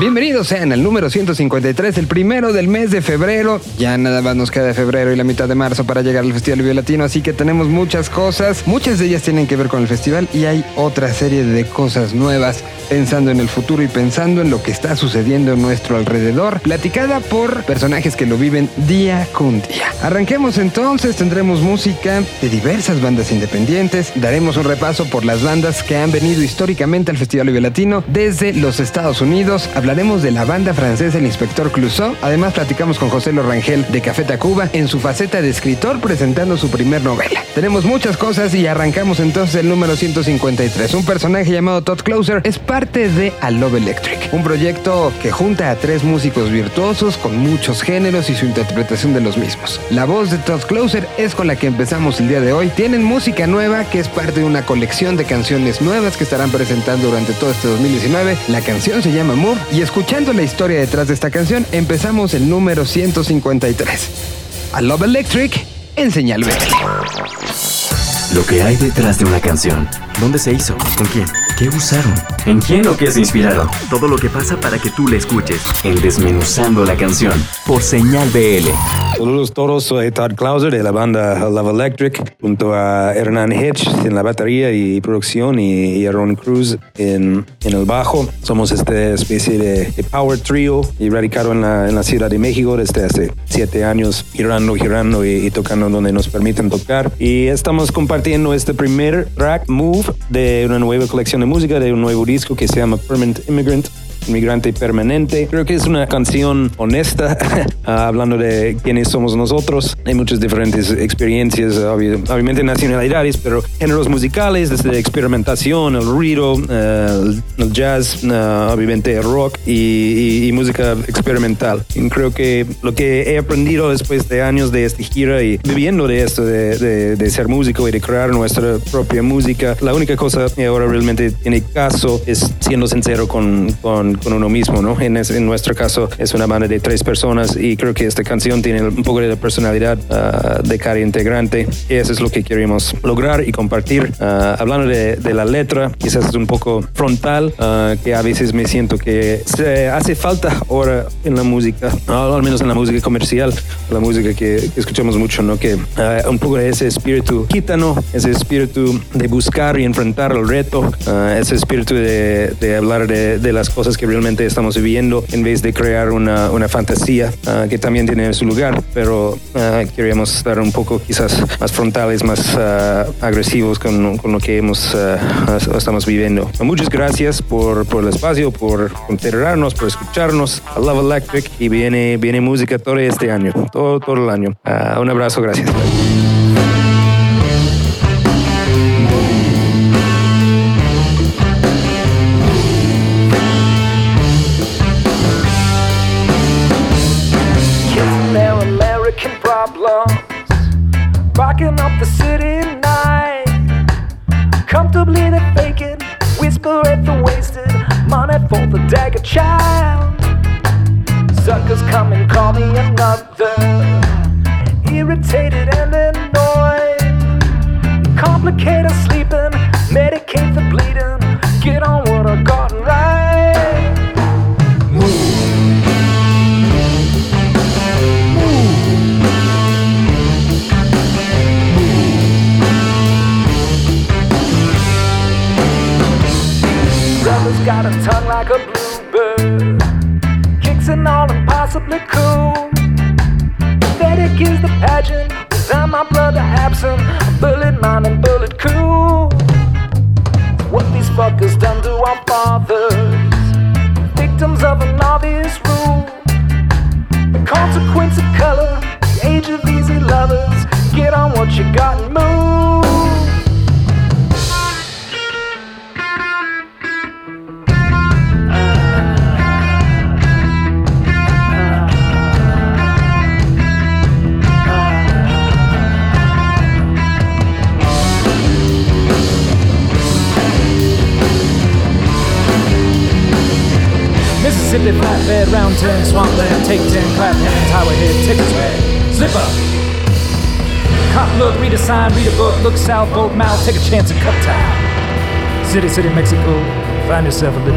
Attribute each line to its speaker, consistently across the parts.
Speaker 1: Bienvenidos sean al número 153, el primero del mes de febrero. Ya nada más nos queda febrero y la mitad de marzo para llegar al Festival Vive Latino, así que tenemos muchas cosas. Muchas de ellas tienen que ver con el festival y hay otra serie de cosas nuevas pensando en el futuro y pensando en lo que está sucediendo en nuestro alrededor, platicada por personajes que lo viven día con día. Arranquemos entonces, tendremos música de diversas bandas independientes, daremos un repaso por las bandas que han venido históricamente al Festival Vive Latino desde los Estados Unidos, hablaremos de la banda francesa El Inspector Clouseau. Además, platicamos con José Lorangel de Café Tacuba en su faceta de escritor presentando su primer novela. Tenemos muchas cosas y arrancamos entonces el número 153. Un personaje llamado Todd Closer es parte de A Love Electric, un proyecto que junta a tres músicos virtuosos con muchos géneros y su interpretación de los mismos. La voz de Todd Closer es con la que empezamos el día de hoy. Tienen música nueva que es parte de una colección de canciones nuevas que estarán presentando durante todo este 2019. La canción se llama Move y escuchando la historia detrás de esta canción, empezamos el número 153. A Love Electric en
Speaker 2: Lo que hay detrás de una canción. ¿Dónde se hizo? ¿Con quién? ¿Qué usaron? ¿En quién o qué se inspiraron? Todo lo que pasa para que tú la escuches. En Desmenuzando la canción. Por Señal BL.
Speaker 3: Saludos todos, soy Todd Clauser de la banda Love Electric, junto a Hernán Hitch en la batería y producción y, Aaron Cruz en, en, el bajo. Somos esta especie de, power trio y radicado en la, en la, Ciudad de México desde hace siete años, girando, girando y, y tocando donde nos permiten tocar. Y estamos compartiendo este primer track, Move, de una nueva colección de música de un nuevo disco que se llama Permanent Immigrant Inmigrante Permanente. Creo que es una canción honesta, ah, hablando de quiénes somos nosotros. Hay muchas diferentes experiencias, obviamente nacionalidades, pero géneros musicales, desde experimentación, el ruido, eh, el jazz, uh, obviamente el rock y, música experimental. Y creo que lo que he aprendido después de años de esta gira y viviendo de esto, de, de, ser músico y de crear nuestra propia música, la única cosa que ahora realmente tiene caso es siendo sincero con, con con, uno mismo, ¿no? En, en, nuestro caso es una banda de tres personas y creo que esta canción tiene un poco de la personalidad uh, de cada integrante y eso es lo que queremos lograr y compartir. Uh, hablando de, de, la letra, quizás es un poco frontal, uh, que a veces me siento que se hace falta ahora en la música, al menos en la música comercial, la música que, escuchamos mucho, ¿no? Que un poco de ese espíritu gitano, ese espíritu de buscar y enfrentar el reto, ese espíritu de, de hablar de, de las cosas que realmente estamos viviendo en vez de crear una, una fantasía ah, que también tiene su lugar, pero uh, queríamos estar un poco quizás más frontales, más ah, agresivos con, con, lo que hemos, estamos viviendo. Muchas gracias por, por, el espacio, por considerarnos, por escucharnos. I Love Electric y viene, viene música todo este año, todo, todo el año. un abrazo, gracias.
Speaker 1: 1970.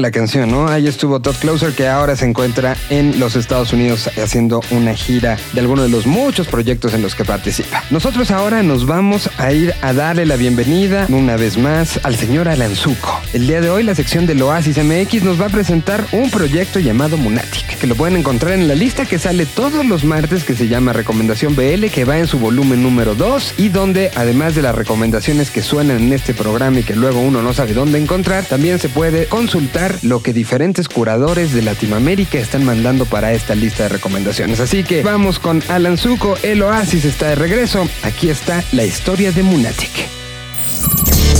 Speaker 1: La canción, ¿no? Ahí estuvo Todd Closer, que ahora se encuentra en los Estados Unidos haciendo una gira de alguno de los muchos proyectos en los que participa. Nosotros ahora nos vamos a ir a darle la bienvenida una vez más al señor Alan Zuko. El día de hoy la sección del Oasis MX nos va a presentar un proyecto llamado Munatic, que lo pueden encontrar en la lista que sale todos los martes que se llama Recomendación BL, que va en su volumen número 2 y donde además de las recomendaciones que suenan en este programa y que luego uno no sabe dónde encontrar, también se puede consultar lo que diferentes curadores de Latinoamérica están mandando para esta lista de recomendaciones. Así que vamos con Alan Zuko, el Oasis está de regreso. Aquí está la historia de Munatic.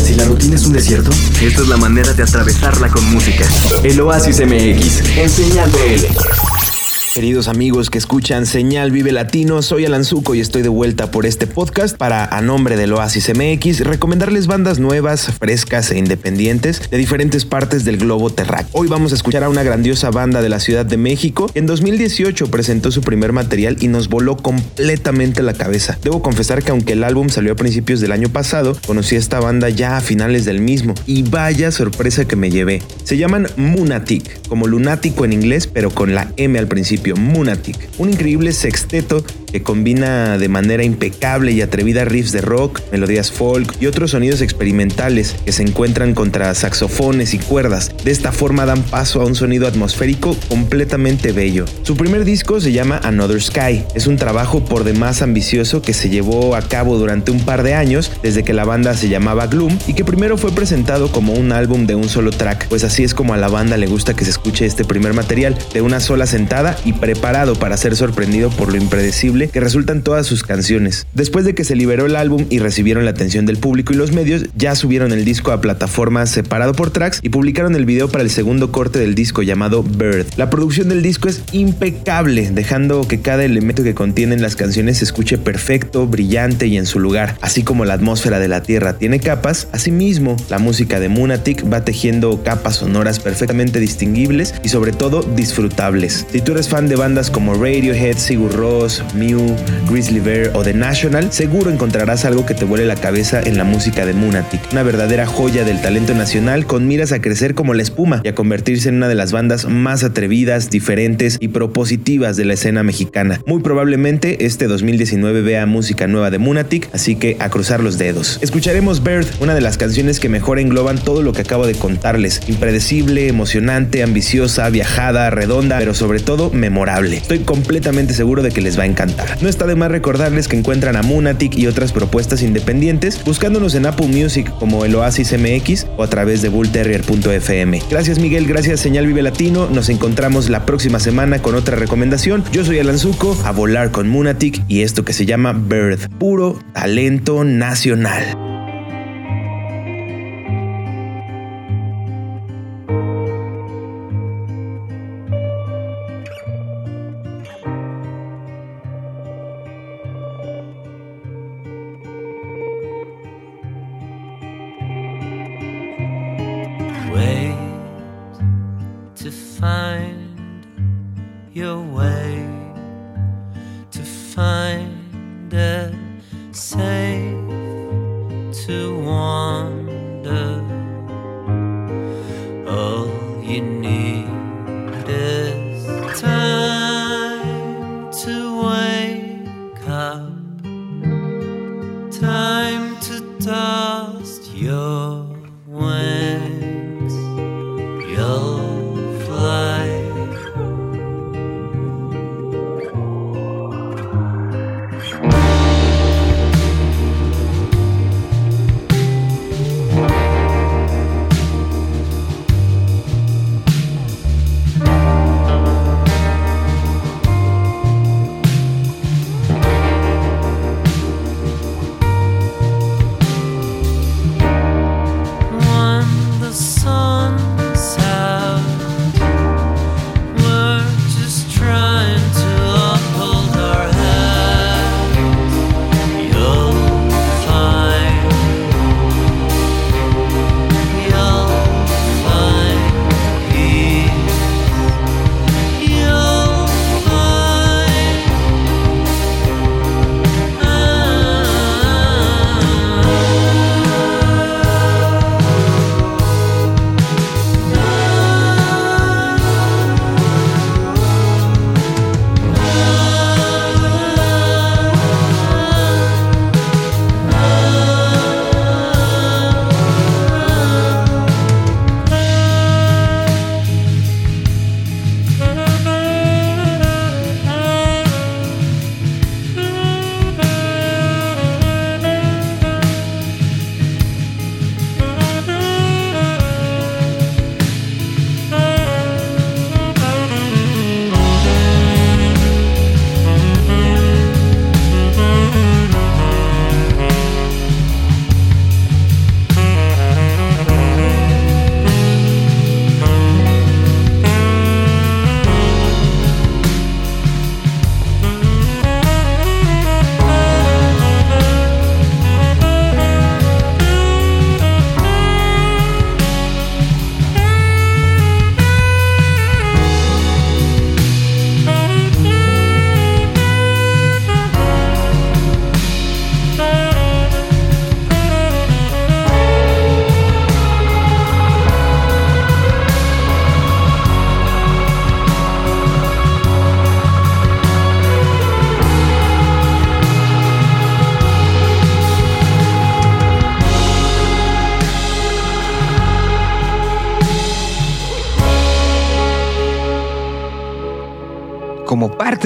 Speaker 2: Si la rutina es un desierto, esta es la manera de atravesarla con música. El Oasis MX, en señal BL.
Speaker 4: Queridos amigos que escuchan Señal Vive Latino, soy Alan Zuko y estoy de vuelta por este podcast para, a nombre del Oasis MX, recomendarles bandas nuevas, frescas e independientes de diferentes partes del globo terráqueo. Hoy vamos a escuchar a una grandiosa banda de la Ciudad de México en 2018 presentó su primer material y nos voló completamente la cabeza. Debo confesar que aunque el álbum salió a principios del año pasado, conocí a esta banda ya a finales del mismo y vaya sorpresa que me llevé. Se llaman Munatic, como lunático en inglés, pero con la M al principio Munatic, un increíble sexteto que combina de manera impecable y atrevida riffs de rock, melodías folk y otros sonidos experimentales que se encuentran contra saxofones y cuerdas. De esta forma dan paso a un sonido atmosférico completamente bello. Su primer disco se llama Another Sky. Es un trabajo por demás ambicioso que se llevó a cabo durante un par de años desde que la banda se llamaba Gloom y que primero fue presentado como un álbum de un solo track, pues así es como a la banda le gusta que se escuche este primer material, de una sola sentada y preparado para ser sorprendido por lo impredecible que resultan todas sus canciones. Después de que se liberó el álbum y recibieron la atención del público y los medios, ya subieron el disco a plataformas separado por tracks y publicaron el video para el segundo corte del disco llamado Bird. La producción del disco es impecable, dejando que cada elemento que contienen las canciones se escuche perfecto, brillante y en su lugar, así como la atmósfera de la Tierra tiene capas, asimismo la música de Munatic va tejiendo capas sonoras perfectamente distinguibles y sobre todo disfrutables. Si tú eres fan de bandas como Radiohead, Sigur Rós, Mew, Grizzly Bear o The National, seguro encontrarás algo que te vuele la cabeza en la música de Munatic, una verdadera joya del talento nacional con miras a crecer como la espuma y a convertirse en una de las bandas más atrevidas, diferentes y propositivas de la escena mexicana. Muy probablemente este 2019 vea música nueva de Munatic, así que a cruzar los dedos. Escucharemos Bird, una de las canciones que mejor engloban todo lo que acabo de contarles. Impredecible, emocionante, ambiciosa, viajada, redonda, pero sobre todo Estoy completamente seguro de que les va a encantar. No está de más recordarles que encuentran a Munatic y otras propuestas independientes buscándonos en Apple Music como el Oasis MX o a través de bullterrier.fm. Gracias Miguel, gracias Señal Vive Latino. Nos encontramos la próxima semana con otra recomendación. Yo soy Alan Zuko, a volar con Munatic y esto que se llama Bird, puro talento nacional.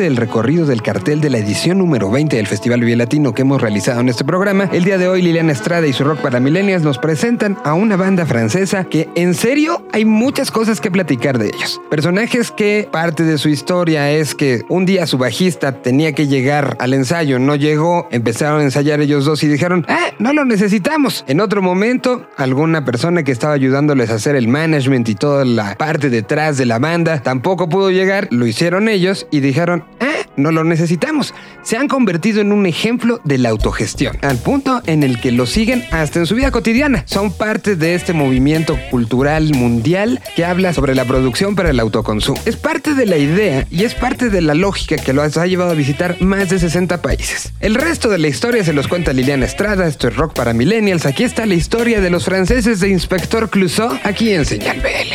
Speaker 1: Del recorrido del cartel de la edición número 20 del Festival Vive Latino que hemos realizado en este programa, el día de hoy Liliana Estrada y su Rock para Millennials nos presentan a una banda francesa que en serio hay muchas cosas que platicar de ellos. Personajes que parte de su historia es que un día su bajista tenía que llegar al ensayo, no llegó, empezaron a ensayar ellos dos y dijeron, ah, no lo necesitamos. En otro momento, alguna persona que estaba ayudándoles a hacer el management y toda la parte detrás de la banda tampoco pudo llegar, lo hicieron ellos y dijeron, ah, no lo necesitamos. Se han convertido en un ejemplo de la autogestión, al punto en el que lo siguen hasta en su vida cotidiana. Son parte de este movimiento cultural mundial que habla sobre la producción para el autoconsumo. Es parte de la idea y es parte de la lógica que los ha llevado a visitar más de 60 países. El resto de la historia se los cuenta Liliana Estrada, esto es Rock para Millennials. Aquí está la historia de los franceses de Inspector Clouseau, aquí en Señal BL.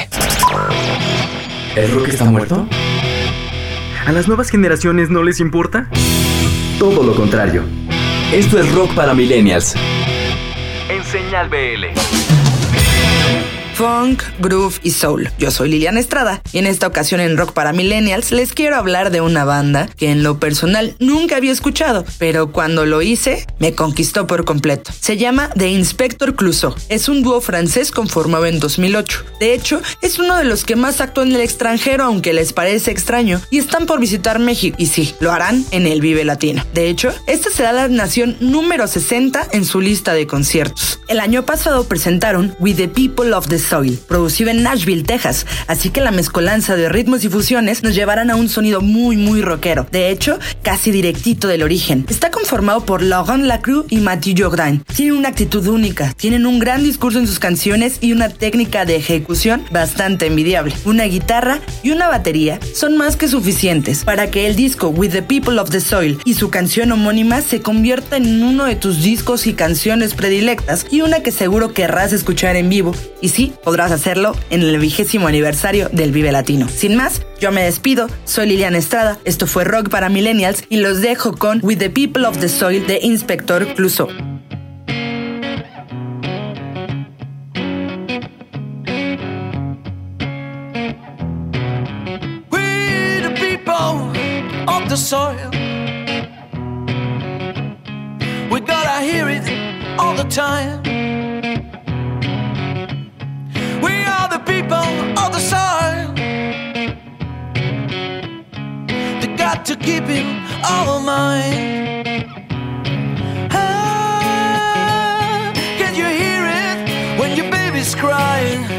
Speaker 2: ¿El rock está muerto? ¿A las nuevas generaciones no les importa? Todo lo contrario. Esto es Rock para Millennials. En Señal BL.
Speaker 5: Funk, groove y soul. Yo soy Liliana Estrada y en esta ocasión en Rock para Millennials les quiero hablar de una banda que en lo personal nunca había escuchado, pero cuando lo hice me conquistó por completo. Se llama The Inspector Clouseau. Es un dúo francés conformado en 2008. De hecho, es uno de los que más actuó en el extranjero aunque les parece extraño y están por visitar México y sí, lo harán en el Vive Latino. De hecho, esta será la nación número 60 en su lista de conciertos. El año pasado presentaron With the People of the Soil, producido en Nashville, Texas, así que la mezcolanza de ritmos y fusiones nos llevarán a un sonido muy muy rockero, de hecho, casi directito del origen. Está conformado por Laurent Lacroix y Mathieu Jordan. Tienen una actitud única, tienen un gran discurso en sus canciones y una técnica de ejecución bastante envidiable. Una guitarra y una batería son más que suficientes para que el disco With the People of the Soil y su canción homónima se convierta en uno de tus discos y canciones predilectas y una que seguro querrás escuchar en vivo. Y sí, podrás hacerlo en el vigésimo aniversario del Vive Latino. Sin más, yo me despido, soy Liliana Estrada, esto fue Rock para Millennials y los dejo con With the People of the Soil de Inspector Clouseau.
Speaker 6: the soil. We gotta hear it all the time. The people of the soil. They got to keep it all mine. Ah, can you hear it when your baby's crying?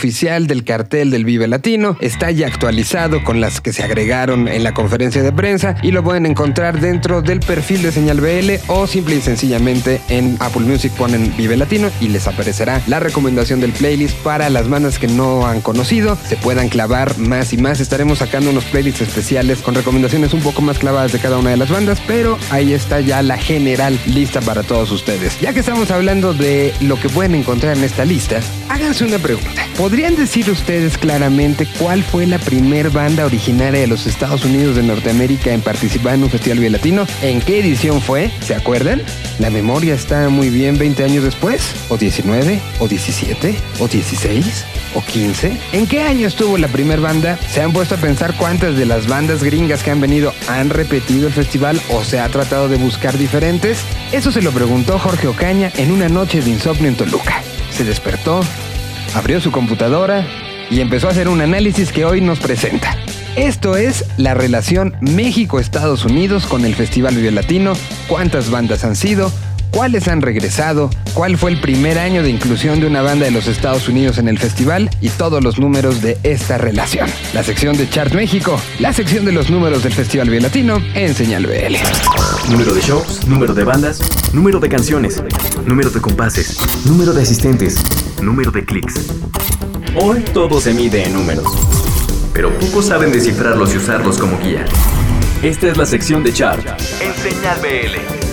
Speaker 1: Oficial del cartel del Vive Latino está ya actualizado con las que se agregaron en la conferencia de prensa y lo pueden encontrar dentro del perfil de Señal BL o simple y sencillamente en Apple Music ponen Vive Latino y les aparecerá la recomendación del playlist para las bandas que no han conocido, se puedan clavar más y más. Estaremos sacando unos playlists especiales con recomendaciones un poco más clavadas de cada una de las bandas, pero ahí está ya la general lista para todos ustedes. Ya que estamos hablando de lo que pueden encontrar en esta lista, háganse una pregunta. ¿Podrían decir ustedes claramente cuál fue la primer banda originaria de los Estados Unidos de Norteamérica en participar en un festival latino? ¿En qué edición fue? ¿Se acuerdan? ¿La memoria está muy bien 20 años después? ¿O 19? ¿O 17? ¿O 16? ¿O 15? ¿En qué año estuvo la primer banda? ¿Se han puesto a pensar cuántas de las bandas gringas que han venido han repetido el festival o se ha tratado de buscar diferentes? Eso se lo preguntó Jorge Ocaña en una noche de insomnio en Toluca. Se despertó, abrió su computadora y empezó a hacer un análisis que hoy nos presenta. Esto es la relación México-Estados Unidos con el Festival Vive Latino, cuántas bandas han sido, cuáles han regresado, cuál fue el primer año de inclusión de una banda de los Estados Unidos en el festival y todos los números de esta relación. La sección de Chart México, la sección de los números del Festival Vive Latino en Señal BL.
Speaker 2: Número de shows, número de bandas, número de canciones, número de compases, número de asistentes, número de clics. Hoy todo se mide en números, pero pocos saben descifrarlos y usarlos como guía. Esta es la sección de Chart en Señal BL.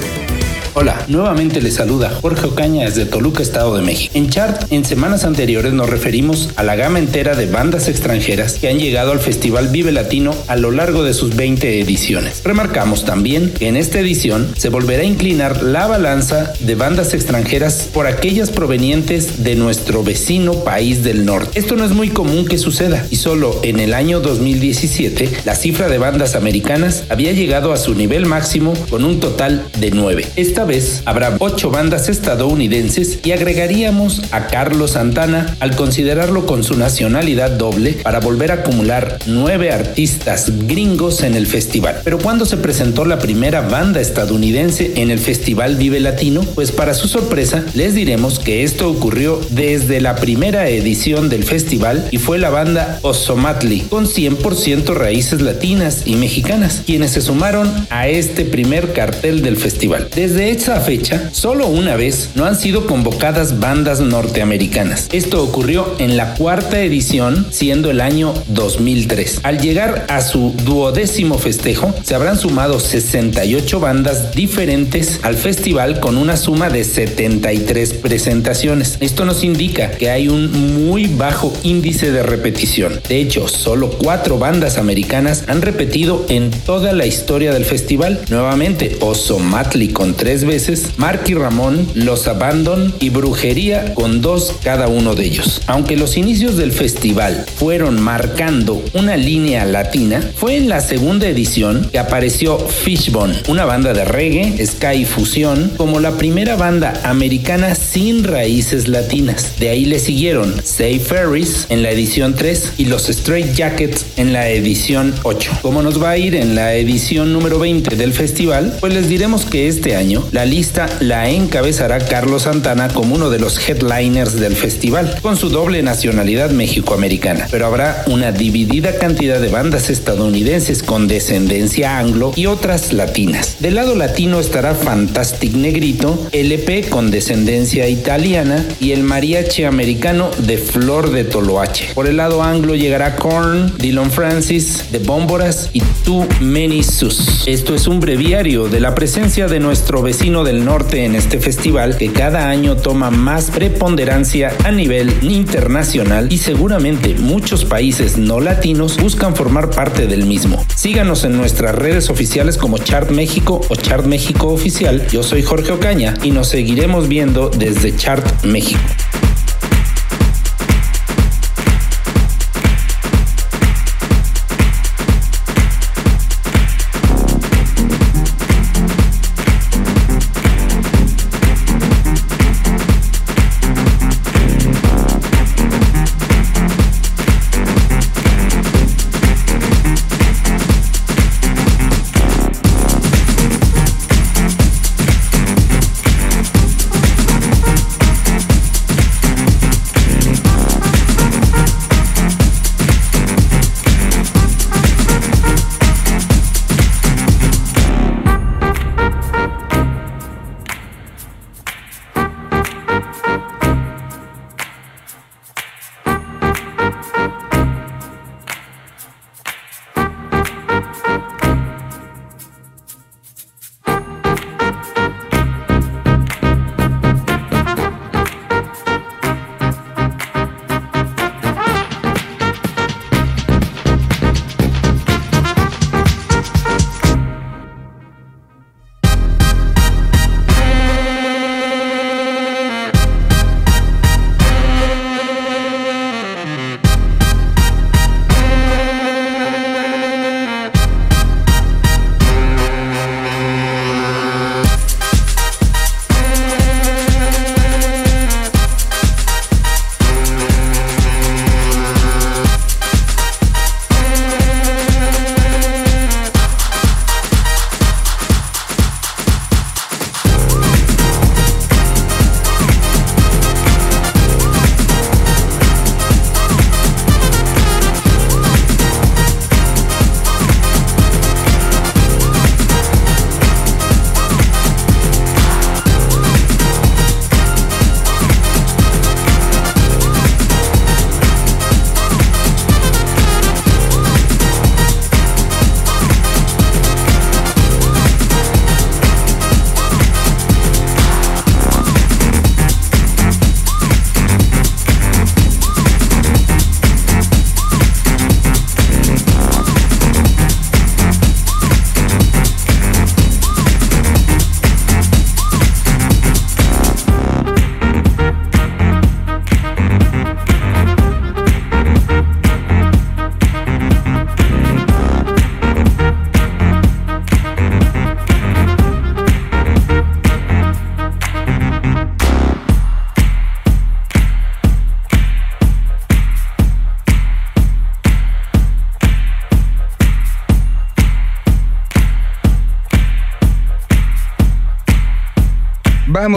Speaker 7: Hola, nuevamente les saluda Jorge Ocaña desde Toluca, Estado de México. En Chart, en semanas anteriores nos referimos a la gama entera de bandas extranjeras que han llegado al Festival Vive Latino a lo largo de sus 20 ediciones. Remarcamos también que en esta edición se volverá a inclinar la balanza de bandas extranjeras por aquellas provenientes de nuestro vecino país del norte. Esto no es muy común que suceda y solo en el año 2017 la cifra de bandas americanas había llegado a su nivel máximo con un total de 9. Esta vez habrá 8 bandas estadounidenses y agregaríamos a Carlos Santana al considerarlo con su nacionalidad doble para volver a acumular 9 artistas gringos en el festival. Pero cuando se presentó la primera banda estadounidense en el Festival Vive Latino, pues para su sorpresa les diremos que esto ocurrió desde la primera edición del festival y fue la banda Osomatli con 100% raíces latinas y mexicanas, quienes se sumaron a este primer cartel del festival. Desde esa fecha, solo una vez no han sido convocadas bandas norteamericanas. Esto ocurrió en la cuarta edición, siendo el año 2003. Al llegar a su duodécimo festejo, se habrán sumado 68 bandas diferentes al festival con una suma de 73 presentaciones. Esto nos indica que hay un muy bajo índice de repetición. De hecho, solo cuatro bandas americanas han repetido en toda la historia del festival. Nuevamente, Osomatli con tres veces, Marky Ramón, Los Abandon y Brujería con dos cada uno de ellos. Aunque los inicios del festival fueron marcando una línea latina, fue en la segunda edición que apareció Fishbone, una banda de reggae, ska y fusión, como la primera banda americana sin raíces latinas. De ahí le siguieron Say Ferris en la edición 3 y los Straight Jackets en la edición 8. ¿Cómo nos va a ir en la edición número 20 del festival? Pues les diremos que este año la lista la encabezará Carlos Santana como uno de los headliners del festival, con su doble nacionalidad mexicoamericana. Pero habrá una dividida cantidad de bandas estadounidenses con descendencia anglo y otras latinas. Del lado latino estará Fantastic Negrito, LP con descendencia italiana y el mariachi americano de Flor de Toloache. Por el lado anglo llegará Korn, Dylan Francis, The Bómboras y Too Many Sus. Esto es un breviario de la presencia de nuestro vecino del norte en este festival que cada año toma más preponderancia a nivel internacional y seguramente muchos países no latinos buscan formar parte del mismo. Síganos en nuestras redes oficiales como Chart México o Chart México Oficial. Yo soy Jorge Ocaña y nos seguiremos viendo desde Chart México.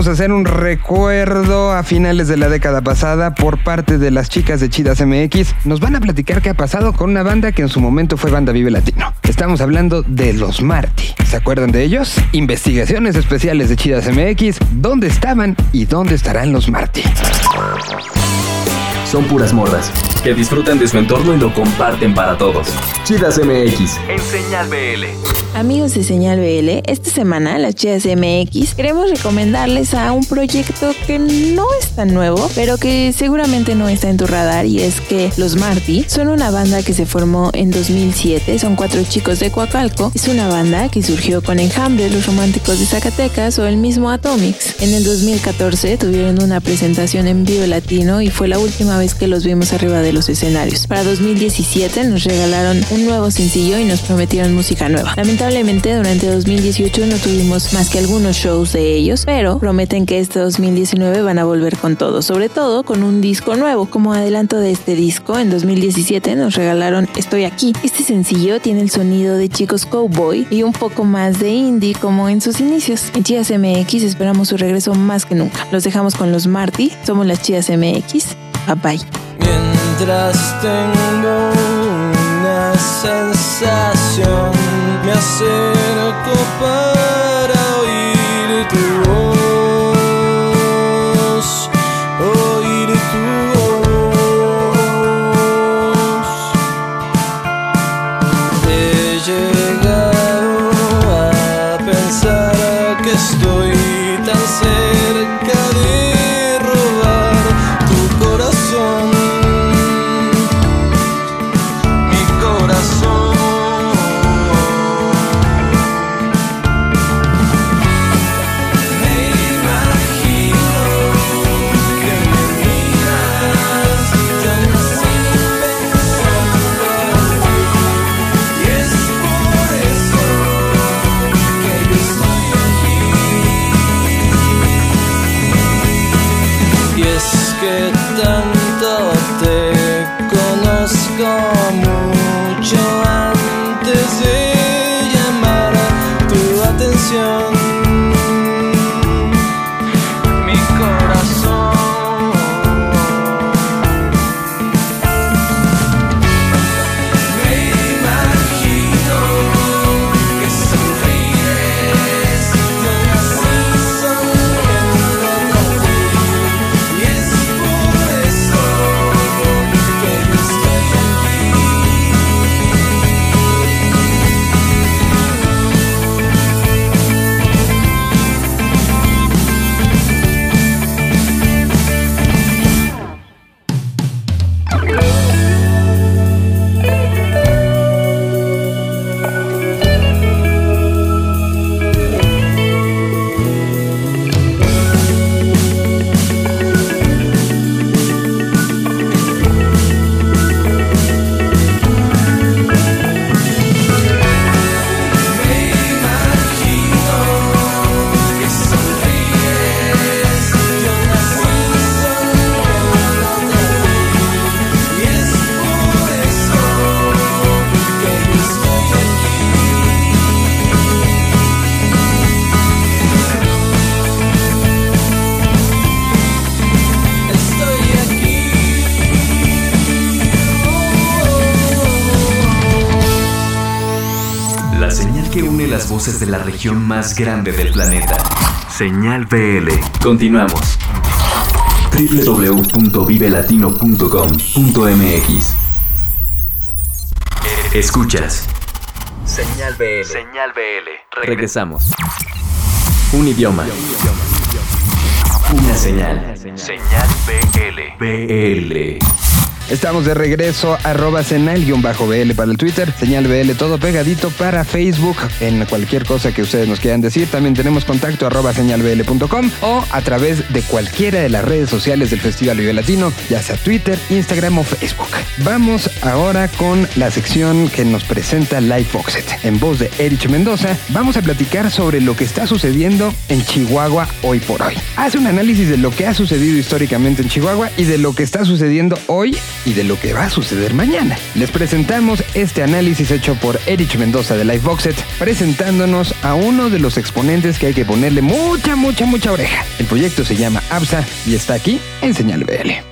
Speaker 1: Vamos a hacer un recuerdo a finales de la década pasada por parte de las chicas de Chidas MX. Nos van a platicar qué ha pasado con una banda que en su momento fue Banda Vive Latino. Estamos hablando de los Marty. ¿Se acuerdan de ellos? Investigaciones especiales de Chidas MX. ¿Dónde estaban y dónde estarán los Marty?
Speaker 2: Son puras morras que disfrutan de su entorno y lo comparten para todos. Chidas MX. En Señal BL.
Speaker 8: Amigos de Señal BL, esta semana las Chidas MX queremos recomendarles a un proyecto que no es tan nuevo, pero que seguramente no está en tu radar y es que Los Marty son una banda que se formó en 2007, son cuatro chicos de Coacalco, es una banda que surgió con Enjambre, Los Románticos de Zacatecas o el mismo Atomics. En el 2014 tuvieron una presentación en Vivo Latino y fue la última vez que los vimos arriba de los escenarios. Para 2017 nos regalaron un nuevo sencillo y nos prometieron música nueva. Lamentablemente durante 2018 no tuvimos más que algunos shows de ellos, pero prometen que este 2019 van a volver con todo, sobre todo con un disco nuevo. Como adelanto de este disco, en 2017 nos regalaron Estoy aquí. Este sencillo tiene el sonido de chicos cowboy y un poco más de indie como en sus inicios. En Chivas MX esperamos su regreso más que nunca. Los dejamos con los Marty, somos las Chivas MX. Bye bye.
Speaker 6: Mientras tengo una sensación, me acerco para
Speaker 2: las voces de la región más grande del planeta. Señal BL. Continuamos. www.vivelatino.com.mx Escuchas. Señal BL. Señal BL. Regresamos. Un idioma. Una señal. Señal BL. BL.
Speaker 1: Estamos de regreso, arroba senal-bl para el Twitter, señal BL todo pegadito para Facebook, en cualquier cosa que ustedes nos quieran decir. También tenemos contacto arroba señalbl.com o a través de cualquiera de las redes sociales del Festival Vive Latino, ya sea Twitter, Instagram o Facebook. Vamos ahora con la sección que nos presenta Live Foxet. En voz de Erich Mendoza, vamos a platicar sobre lo que está sucediendo en Chihuahua hoy por hoy. Hace un análisis de lo que ha sucedido históricamente en Chihuahua y de lo que está sucediendo hoy y de lo que va a suceder mañana. Les presentamos este análisis hecho por Erich Mendoza de Liveboxet, presentándonos a uno de los exponentes que hay que ponerle mucha, mucha, mucha oreja. El proyecto se llama ABSA y está aquí en Señal BL.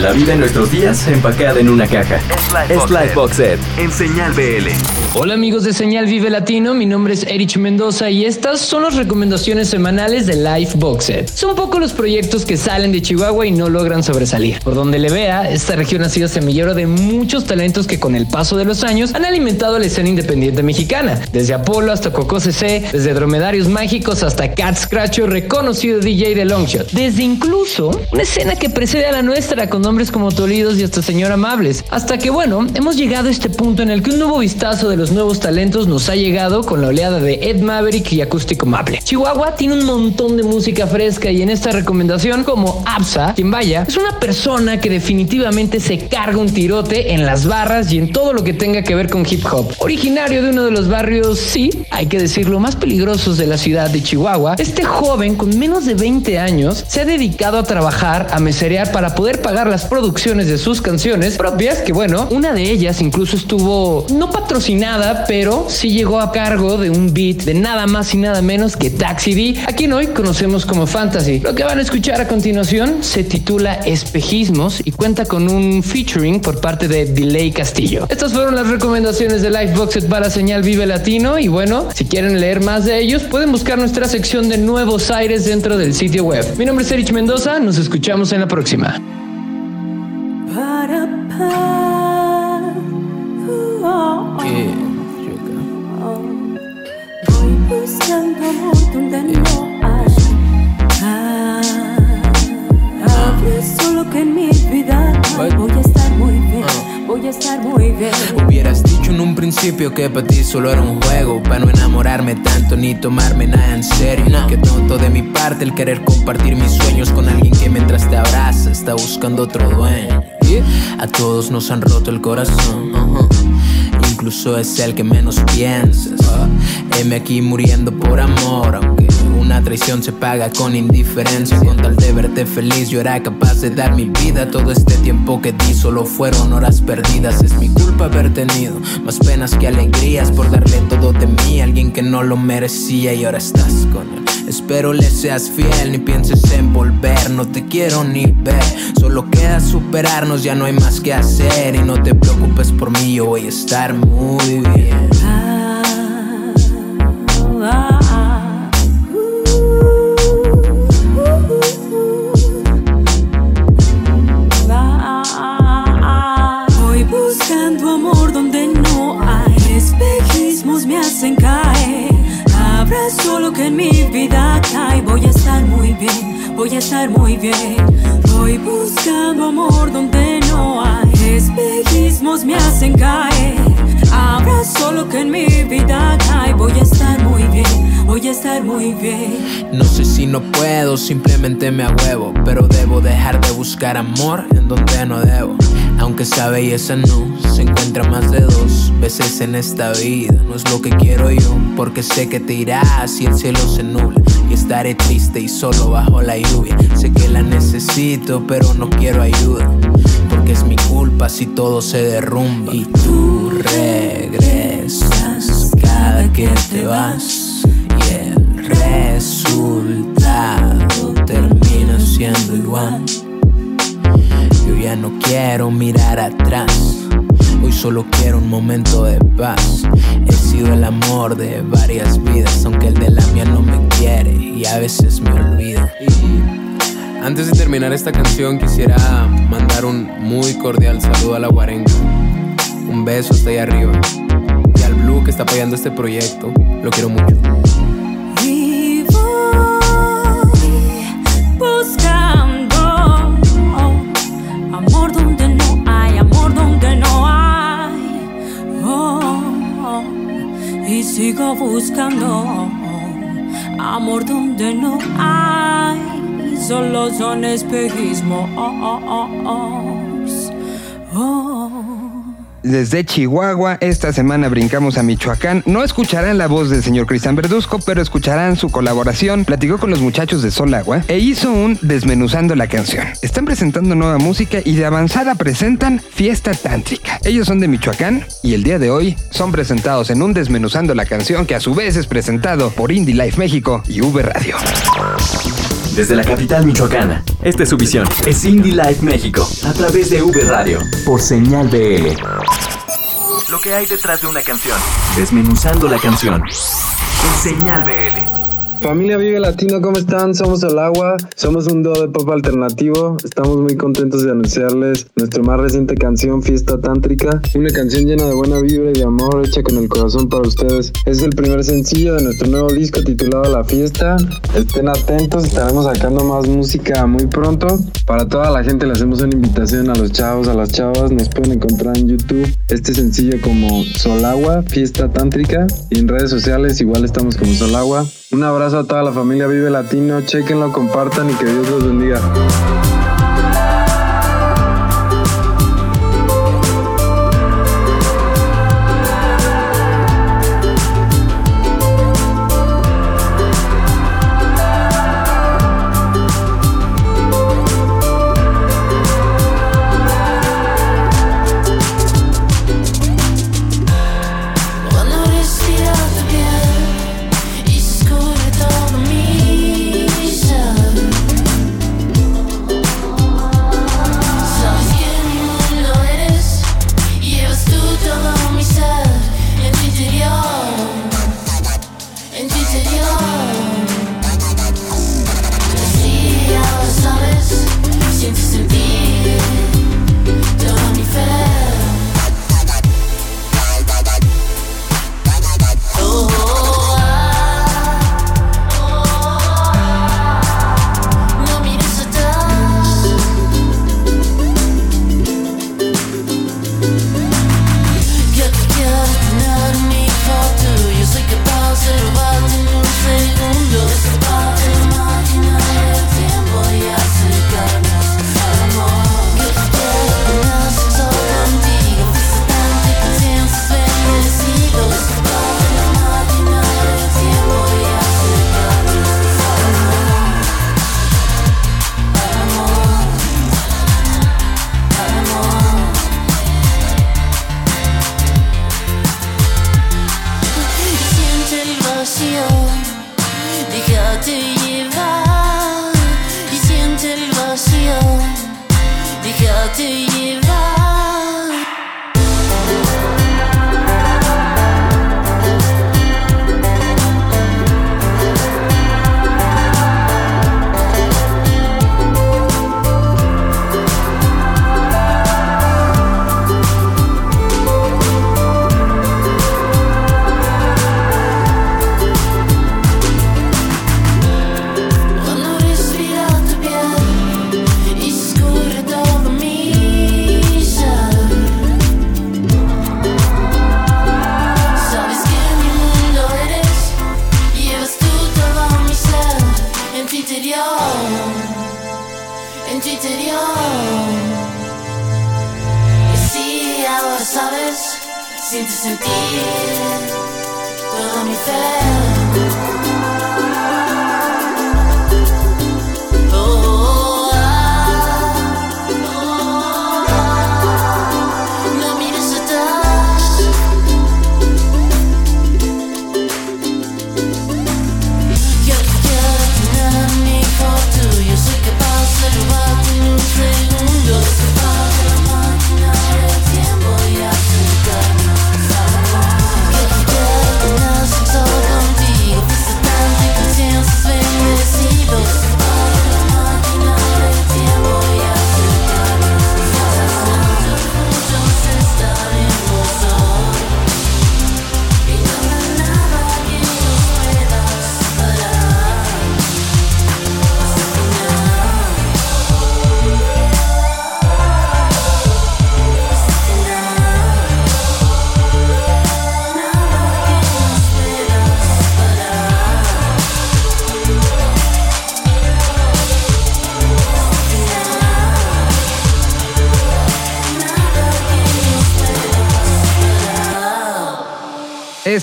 Speaker 2: La vida en nuestros días empacada en una caja. Es Livebox Ed en Señal BL.
Speaker 9: Hola amigos de Señal Vive Latino, mi nombre es Erich Mendoza y estas son las recomendaciones semanales de Life Boxed. Son poco los proyectos que salen de Chihuahua y no logran sobresalir. Por donde le vea, esta región ha sido semillero de muchos talentos que con el paso de los años han alimentado la escena independiente mexicana. Desde Apolo hasta Coco CC, desde Dromedarios Mágicos hasta Cat Scratcher, reconocido DJ de Longshot. Desde incluso una escena que precede a la nuestra con nombres como Tolidos y hasta Señor Amables. Hasta que bueno, hemos llegado a este punto en el que un nuevo vistazo de los nuevos talentos nos ha llegado con la oleada de Ed Maverick y Acústico Mable. Chihuahua tiene un montón de música fresca y en esta recomendación, como Absa, quien vaya, es una persona que definitivamente se carga un tirote en las barras y en todo lo que tenga que ver con hip hop. Originario de uno de los barrios, sí, hay que decirlo, más peligrosos de la ciudad de Chihuahua, este joven con menos de 20 años se ha dedicado a trabajar, a meserear para poder pagar las producciones de sus canciones propias, que bueno, una de ellas incluso estuvo no patrocinada, pero sí llegó a cargo de un beat de nada más y nada menos que Taxi D, a quien hoy conocemos como Fantasy. Lo que van a escuchar a continuación se titula Espejismos y cuenta con un featuring por parte de Delay Castillo. Estas fueron las recomendaciones de Liveboxed para Señal Vive Latino y bueno, si quieren leer más de ellos, pueden buscar nuestra sección de Nuevos Aires dentro del sitio web. Mi nombre es Erich Mendoza, nos escuchamos en la próxima.
Speaker 10: Que en mi vida voy a estar muy bien, voy a estar muy bien.
Speaker 11: Hubieras dicho en un principio que para ti solo era un juego Para no enamorarme tanto ni tomarme nada en serio. Que tonto de mi parte el querer compartir mis sueños Con alguien que mientras te abraza está buscando otro dueño A todos nos han roto el corazón. Incluso es el que menos piensas Heme aquí muriendo por amor Aunque una traición se paga con indiferencia. Con tal de verte feliz yo era capaz de dar mi vida. Todo este tiempo que di solo fueron horas perdidas. Es mi culpa haber tenido más penas que alegrías Por darle todo de mí a alguien que no lo merecía. Y ahora estás con él. Espero le seas fiel, ni pienses en volver. No te quiero ni ver, solo queda superarnos Ya no hay más que hacer. Y no te preocupes por mí Yo voy a estar muy bien.
Speaker 10: Ah, ah, me
Speaker 11: huevo Pero debo dejar de buscar amor en donde no debo. Aunque esa belleza no se encuentra más de dos veces en esta vida. No es lo que quiero yo, porque sé que te irás y el cielo se nubla. Y estaré triste y solo bajo la lluvia. Sé que la necesito, pero no quiero ayuda. Porque es mi culpa si todo se derrumba. Y tú regresas cada que te vas. Y el termina siendo igual. Yo ya no quiero mirar atrás. Hoy solo quiero un momento de paz. He sido el amor de varias vidas, aunque el de la mía no me quiere y a veces me olvida.
Speaker 12: Antes de terminar esta canción quisiera mandar un muy cordial saludo a la Guarenga. Un beso hasta allá arriba. Y al Blue que está apoyando este proyecto. Lo quiero mucho.
Speaker 10: Sigo buscando amor donde no hay. Solo son espejismos.
Speaker 1: Desde Chihuahua. Esta semana brincamos a Michoacán. No escucharán la voz del señor Cristian Verduzco, pero escucharán su colaboración. Platicó con los muchachos de Sol Agua e hizo un Desmenuzando la canción. Están presentando nueva música y de avanzada presentan Fiesta Tántrica. Ellos son de Michoacán y el día de hoy son presentados en un Desmenuzando la canción que a su vez es presentado por Indie Life México y V Radio.
Speaker 2: Desde la capital michoacana, esta es su visión. Es Indie Life México, a través de V Radio, por señal BL. Lo que hay detrás de una canción. Desmenuzando la canción. En señal BL.
Speaker 13: Familia Vive Latino, ¿cómo están? Somos El Agua, somos un dúo de pop alternativo. Estamos muy contentos de anunciarles nuestra más reciente canción, Fiesta Tántrica. Una canción llena de buena vibra y de amor, hecha con el corazón para ustedes. Es el primer sencillo de nuestro nuevo disco titulado La Fiesta. Estén atentos, estaremos sacando más música muy pronto. Para toda la gente le hacemos una invitación a los chavos, a las chavas. Nos pueden encontrar en YouTube este sencillo como Solagua, Fiesta Tántrica. Y en redes sociales igual estamos como Solagua. Un abrazo a toda la familia Vive Latino, chequenlo, compartan y que Dios los bendiga.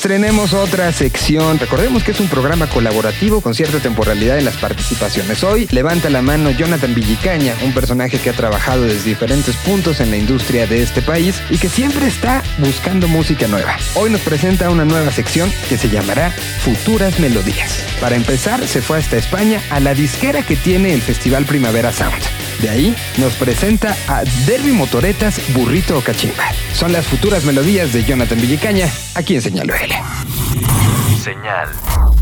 Speaker 1: Estrenemos otra sección. Recordemos que es un programa colaborativo con cierta temporalidad en las participaciones. Hoy levanta la mano Jonathan Villicaña, un personaje que ha trabajado desde diferentes puntos en la industria de este país y que siempre está buscando música nueva. Hoy nos presenta una nueva sección que se llamará Futuras Melodías. Para empezar, se fue hasta España a la disquera que tiene el Festival Primavera Sound. De ahí nos presenta a Derby Motoretas Burrito o Cachimba. Son las futuras melodías de Jonathan Villicaña, aquí en Señal BL.
Speaker 2: Señal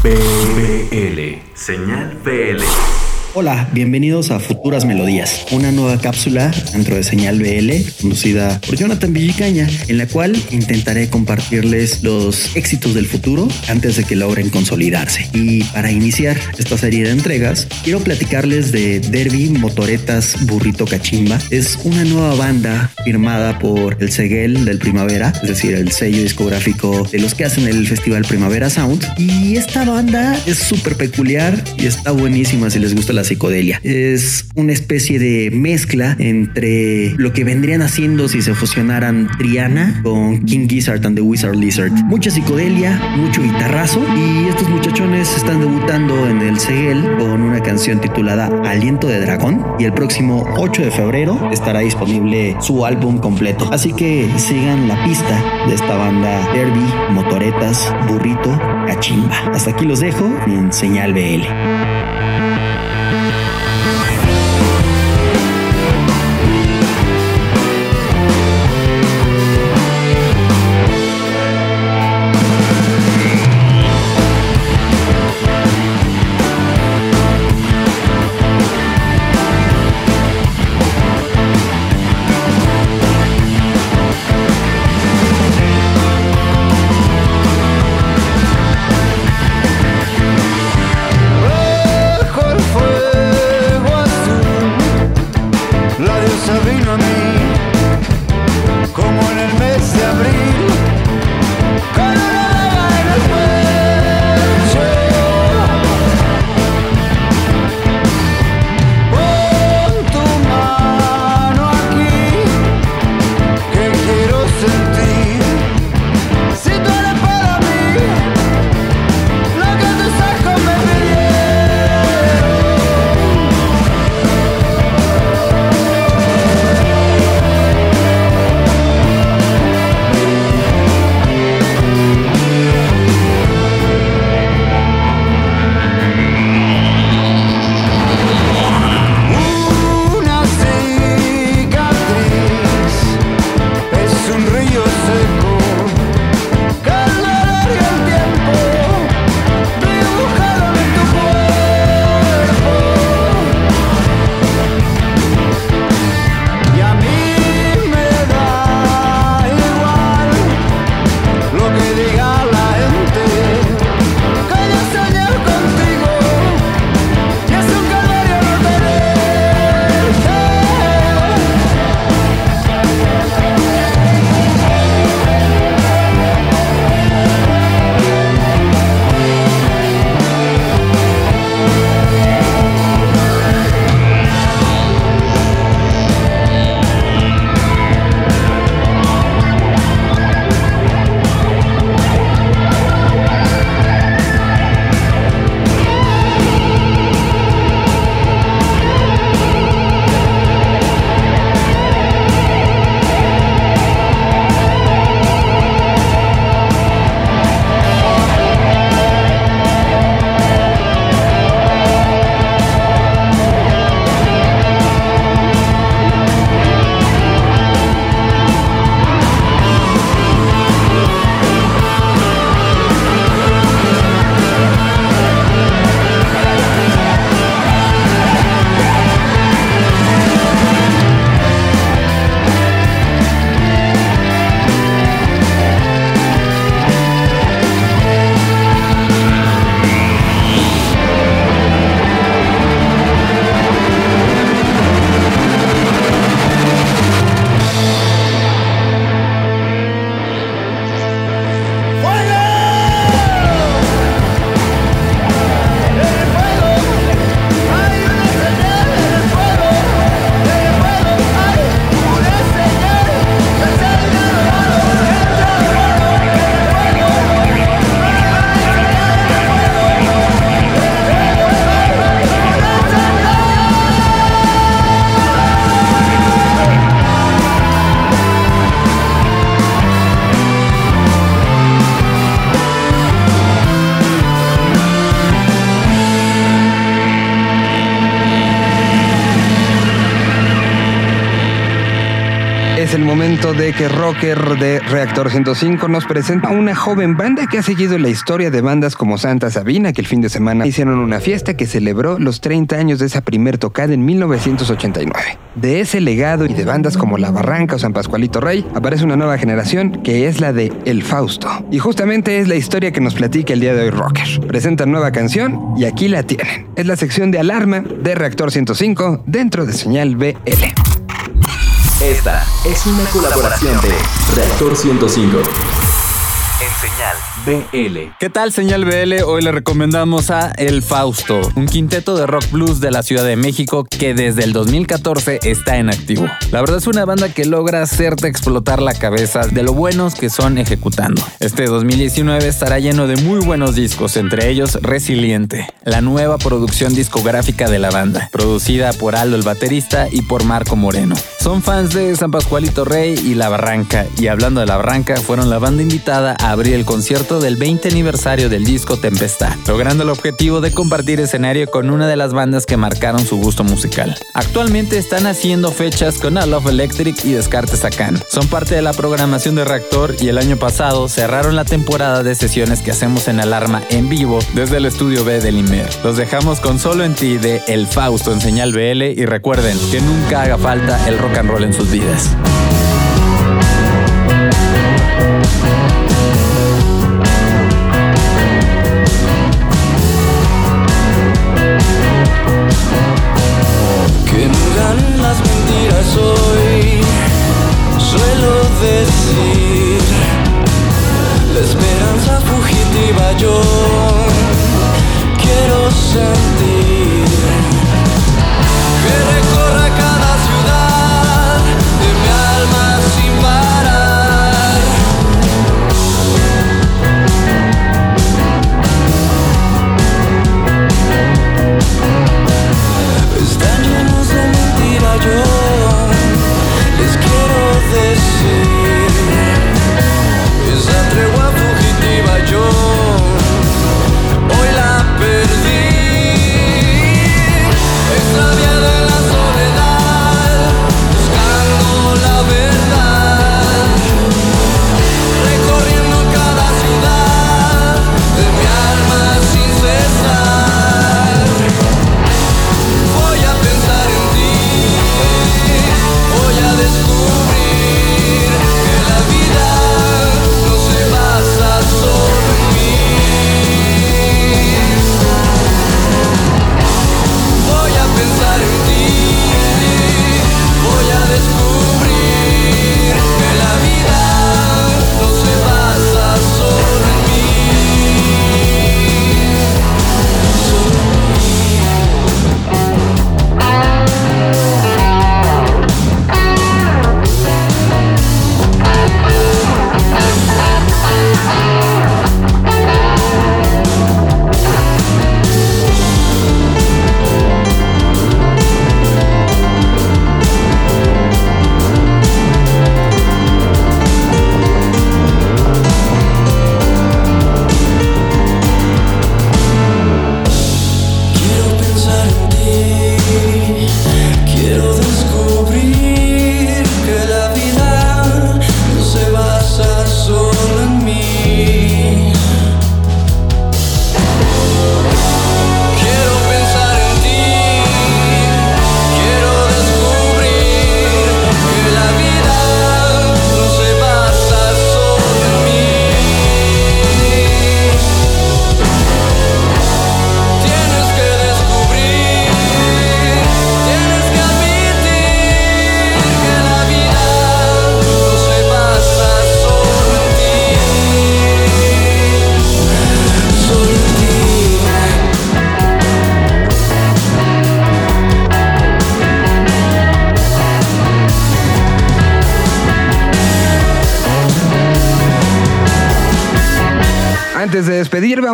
Speaker 2: BL. Señal BL.
Speaker 14: Hola, bienvenidos a Futuras Melodías, una nueva cápsula dentro de Señal BL, conducida por Jonathan Villicaña, en la cual intentaré compartirles los éxitos del futuro antes de que logren consolidarse. Y para iniciar esta serie de entregas, quiero platicarles de Derby Motoretas Burrito Cachimba. Es una nueva banda firmada por el Seguel del Primavera, es decir, el sello discográfico de los que hacen el Festival Primavera Sound. Y esta banda es súper peculiar y está buenísima si les gusta la psicodelia. Es una especie de mezcla entre lo que vendrían haciendo si se fusionaran Triana con King Gizzard and the Wizard Lizard. Mucha psicodelia, mucho guitarrazo y estos muchachones están debutando en el Seguel con una canción titulada Aliento de Dragón y el próximo 8 de febrero estará disponible su álbum completo. Así que sigan la pista de esta banda Derby, Motoretas, Burrito, Cachimba. Hasta aquí los dejo en Señal BL.
Speaker 1: Rocker de Reactor 105 nos presenta una joven banda que ha seguido la historia de bandas como Santa Sabina, que el fin de semana hicieron una fiesta que celebró los 30 años de esa primer tocada en 1989. De ese legado y de bandas como La Barranca o San Pascualito Rey, aparece una nueva generación que es la de El Fausto. Y justamente es la historia que nos platica el día de hoy Rocker. Presentan nueva canción y aquí la tienen. Es la sección de alarma de Reactor 105 dentro de señal BL.
Speaker 2: Esta es una colaboración de Reactor 105 en señal BL.
Speaker 6: ¿Qué tal, señal BL? Hoy le recomendamos a El Fausto, un quinteto de rock blues de la Ciudad de México que desde el 2014 está en activo. La verdad es una banda que logra hacerte explotar la cabeza de lo buenos que son ejecutando. Este 2019 estará lleno de muy buenos discos, entre ellos Resiliente, la nueva producción discográfica de la banda, producida por Aldo el baterista y por Marco Moreno. Son fans de San Pascualito Rey y La Barranca, y hablando de La Barranca, fueron la banda invitada a abrir el concierto del 20 aniversario del disco Tempestad, logrando el objetivo de compartir escenario con una de las bandas que marcaron su gusto musical. Actualmente están haciendo fechas con A Love Electric y Descartes Acan. Son parte de la programación de Reactor y el año pasado cerraron la temporada de sesiones que hacemos en Alarma en vivo desde el estudio B del Imer. Los dejamos con Solo en ti de El Fausto en señal BL y recuerden que nunca haga falta el rock and roll en sus vidas.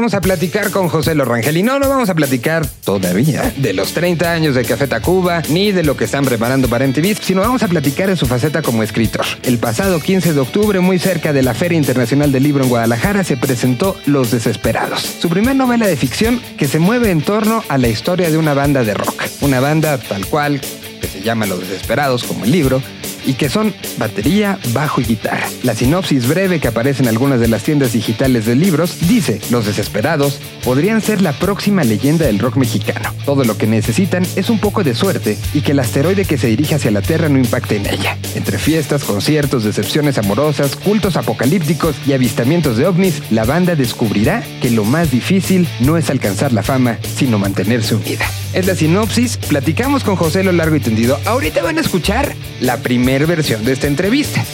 Speaker 1: Vamos a platicar con José Lorangel. Y no, no vamos a platicar todavía de los 30 años de Café Tacuba, ni de lo que están preparando para MTV, sino vamos a platicar de su faceta como escritor. El pasado 15 de octubre, muy cerca de la Feria Internacional del Libro en Guadalajara, se presentó Los Desesperados, su primera novela de ficción que se mueve en torno a la historia de una banda de rock. Una banda tal cual, que se llama Los Desesperados como el libro, y que son batería, bajo y guitarra. La sinopsis breve que aparece en algunas de las tiendas digitales de libros dice, Los Desesperados podrían ser la próxima leyenda del rock mexicano. Todo lo que necesitan es un poco de suerte y que el asteroide que se dirige hacia la Tierra no impacte en ella. Entre fiestas, conciertos, decepciones amorosas, cultos apocalípticos y avistamientos de ovnis, la banda descubrirá que lo más difícil no es alcanzar la fama, sino mantenerse unida. Es la sinopsis, platicamos con José lo largo y tendido. Ahorita van a escuchar la primera versión de esta entrevista.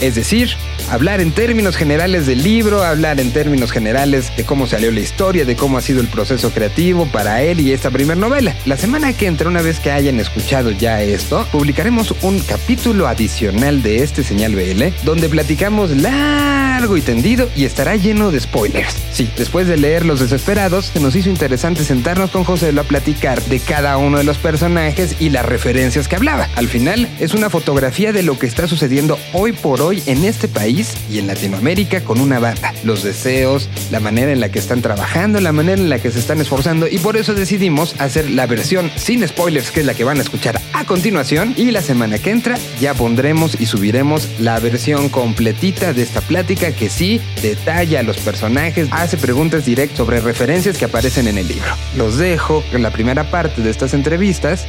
Speaker 1: Es decir, hablar en términos generales del libro, hablar en términos generales de cómo salió la historia, de cómo ha sido el proceso creativo para él y esta primera novela. La semana que entra, una vez que hayan escuchado ya esto, publicaremos un capítulo adicional de este señal BL, donde platicamos largo y tendido y estará lleno de spoilers. Sí, después de leer Los Desesperados, se nos hizo interesante sentarnos con José a platicar de cada uno de los personajes y las referencias que hablaba. Al final, es una fotografía de lo que está sucediendo hoy por hoy en este país y en Latinoamérica con una banda. Los deseos, la manera en la que están trabajando, la manera en la que se están esforzando y por eso decidimos hacer la versión sin spoilers que es la que van a escuchar a continuación y la semana que entra ya pondremos y subiremos la versión completita de esta plática que sí detalla a los personajes, hace preguntas directas sobre referencias que aparecen en el libro. Los dejo en la primera parte de estas entrevistas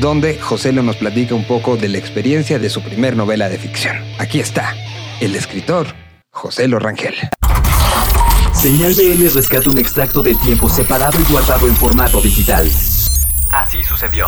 Speaker 1: donde José lo nos platica un poco de la experiencia de su primer novela de ficción. Aquí está, el escritor José Lo Rangel.
Speaker 2: Señal BL rescata un extracto del tiempo separado y guardado en formato digital. Así sucedió.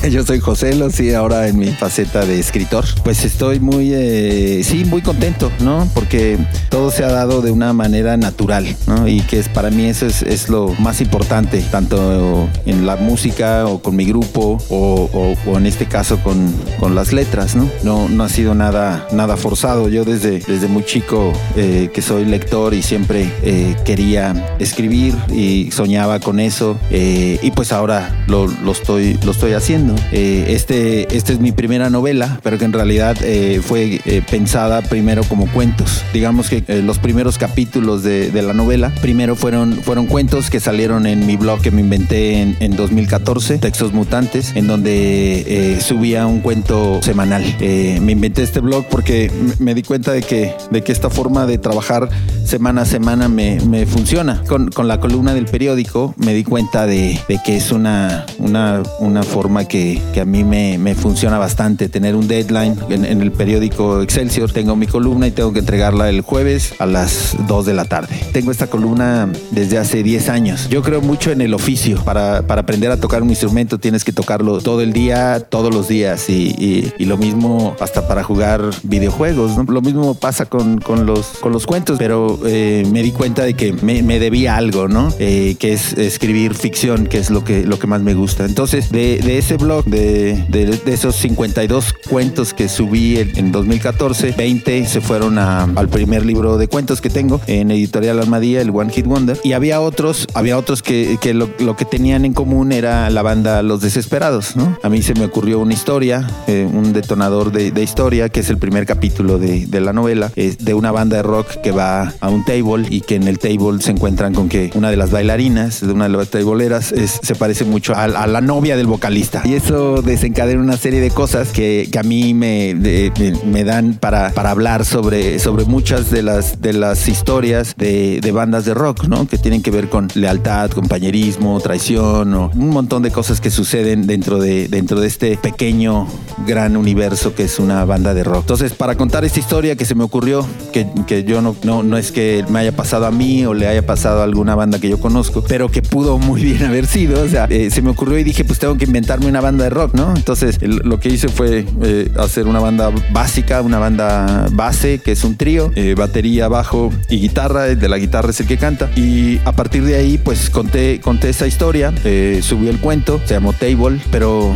Speaker 15: Yo soy José Lo, sí, ahora en mi faceta de escritor. Pues estoy muy, eh, sí, muy contento, ¿no? Porque todo se ha dado de una manera natural, ¿no? Y que es, para mí eso es, lo más importante, tanto en la música o con mi grupo o, en este caso con, con las letras, ¿no? No, no ha sido nada, nada forzado. Yo desde, desde muy chico eh, que soy lector y siempre eh, quería escribir y soñaba con eso y pues ahora lo, lo estoy, lo estoy haciendo. Eh, este, es mi primera novela, pero que en realidad eh, fue eh, pensada primero como cuentos. Digamos que eh, los primeros capítulos de, de la novela, primero fueron, fueron cuentos que salieron en mi blog que me inventé en, en 2014, Textos Mutantes, en donde eh, subía un cuento semanal. Eh, me inventé este blog porque me di cuenta de que, de que esta forma de trabajar semana a semana me, me funciona. Con, con la columna del periódico me di cuenta de, de que es una, una, una forma que, que a mí me, funciona bastante. Tener un deadline en, el periódico Excelsior, tengo mi columna y tengo que entregarla el jueves a las 2 de la tarde. Tengo esta columna desde hace 10 años. Yo creo mucho en el oficio. Para, para aprender a tocar un instrumento tienes que tocarlo todo el día, todos los días. Y, y- y lo mismo hasta para jugar videojuegos. ¿no? Lo mismo pasa con, con los, con los cuentos, pero eh, me di cuenta de que me, me debía algo, ¿no? Eh, que es escribir ficción, que es lo que, lo que más me gusta. Entonces, de, de ese blog, de, de- de esos 52 cuentos que subí en, en 2014, 20 se fueron a- al primer libro de cuentos que tengo en Editorial Almadía, el One Hit Wonder. Y había otros, había otros que, que lo, lo que tenían en común era la banda Los Desesperados, ¿no? A mí se me ocurrió una historia, eh, un detonador de, de historia, que es el primer capítulo de, de la novela, es de una banda de rock que va a un table y que en el table se encuentran con que una de las bailarinas, de una de las tableeras, es, se parece mucho a, a la novia del vocalista. Y eso desencadena una serie de cosas que, que a mí me, de- me, dan para, para hablar sobre, sobre muchas de las, de las historias de, de bandas de rock, ¿no? Que tienen que ver con lealtad, compañerismo, traición, o un montón de cosas que suceden dentro de, dentro de este pequeño, gran universo que es una banda de rock. Entonces, para contar esta historia que se me ocurrió, que, que yo no, no, no es que me haya pasado a mí o le haya pasado a alguna banda que yo conozco, pero que pudo muy bien haber sido, o sea, eh, se me ocurrió y dije, pues tengo que inventarme una banda de rock, ¿no? Entonces, lo que hice fue eh, hacer una banda básica, una banda base, que es un trío, eh, batería, bajo y guitarra, de la guitarra es el que canta, y a partir de ahí, pues conté, conté esa historia, eh, subí el cuento, se llamó Table, pero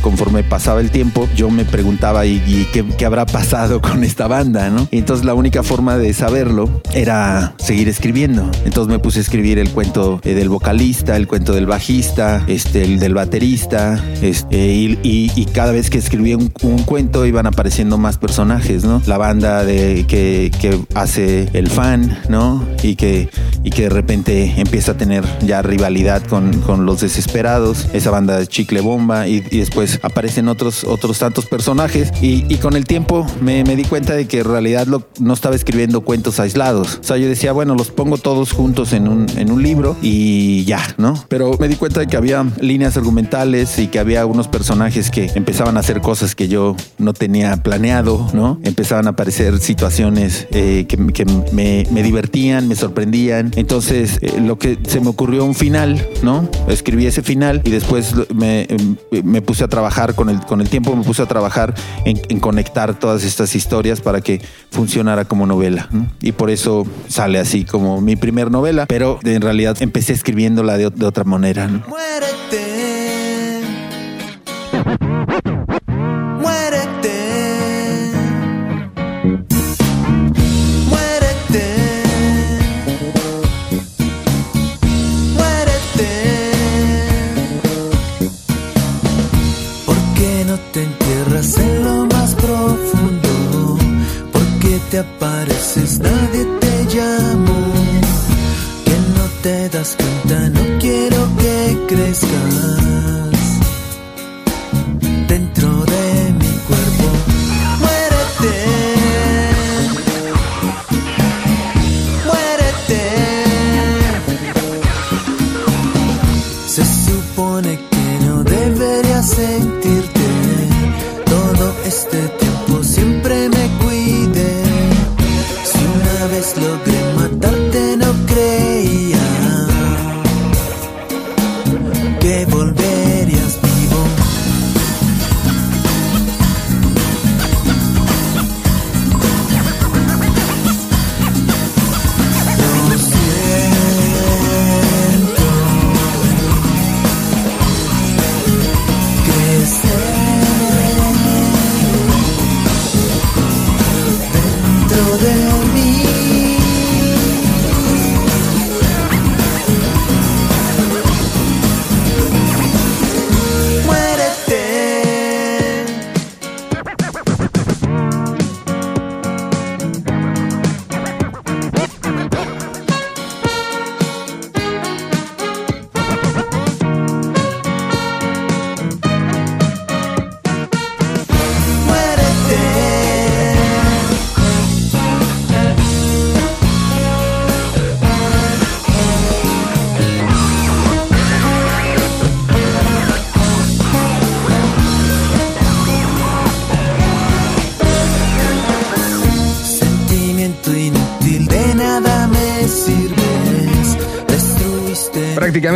Speaker 15: conforme pasaba el tiempo, yo me preguntaba, ¿y, qué, habrá pasado con esta banda, no? Entonces la única forma de saberlo era seguir escribiendo. Entonces me puse a escribir el cuento del vocalista, el cuento del bajista, este, el del baterista, este, y, y- y cada vez que escribía un, un cuento iban apareciendo más personajes, ¿no? La banda de, que, que hace el fan, ¿no? Y que, y que de repente empieza a tener ya rivalidad con, con los desesperados, esa banda de Chicle Bomba y, y después aparecen otros, otros tantos personajes y, con el tiempo me, me di cuenta de que en realidad lo- no estaba escribiendo cuentos aislados. O sea, yo decía, bueno, los pongo todos juntos en un, en un libro y ya, ¿no? Pero me di cuenta de que había líneas argumentales y que había unos personajes que empezaban a hacer cosas que yo no tenía planeado, ¿no? Empezaban a aparecer situaciones eh, que, que me, me divertían, me sorprendían. Entonces, eh, lo que se me ocurrió un final, ¿no? Escribí ese final y después me, em, me puse a trabajar con el, con el tiempo, me puse a trabajar en, en conectar todas estas historias para que funcionara como novela. ¿no? Y por eso sale así como mi primer novela, pero en realidad empecé escribiéndola de, de otra manera. ¿no?
Speaker 16: Muérete.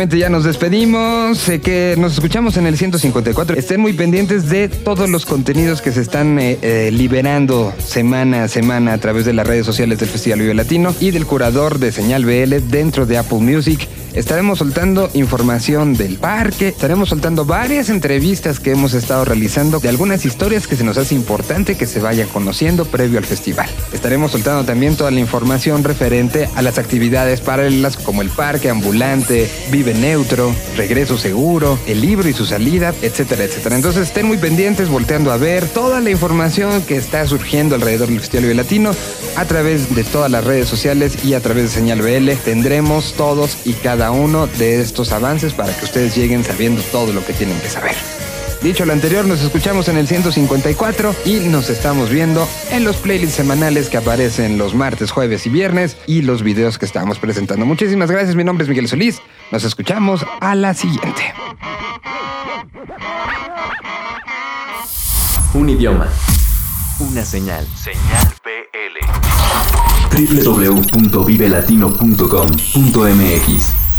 Speaker 1: Ya nos despedimos. Sé que nos escuchamos en el 154. Estén muy pendientes de todos los contenidos que se están eh, eh, liberando semana a semana a través de las redes sociales del Festival Vive Latino y del curador de Señal BL dentro de Apple Music. Estaremos soltando información del parque, estaremos soltando varias entrevistas que hemos estado realizando de algunas historias que se nos hace importante que se vayan conociendo previo al festival. Estaremos soltando también toda la información referente a las actividades paralelas como el parque ambulante, Vive Neutro, Regreso Seguro, el libro y su salida, etcétera, etcétera. Entonces estén muy pendientes, volteando a ver toda la información que está surgiendo alrededor del Festival Vive Latino a través de todas las redes sociales y a través de Señal BL. Tendremos todos y cada uno de estos avances para que ustedes lleguen sabiendo todo lo que tienen que saber. Dicho lo anterior, nos escuchamos en el 154 y nos estamos viendo en los playlists semanales que aparecen los martes, jueves y viernes y los videos que estamos presentando. Muchísimas gracias, mi nombre es Miguel Solís. Nos escuchamos a la siguiente.
Speaker 2: Un idioma. Una señal. Señal BL. www.vivelatino.com.mx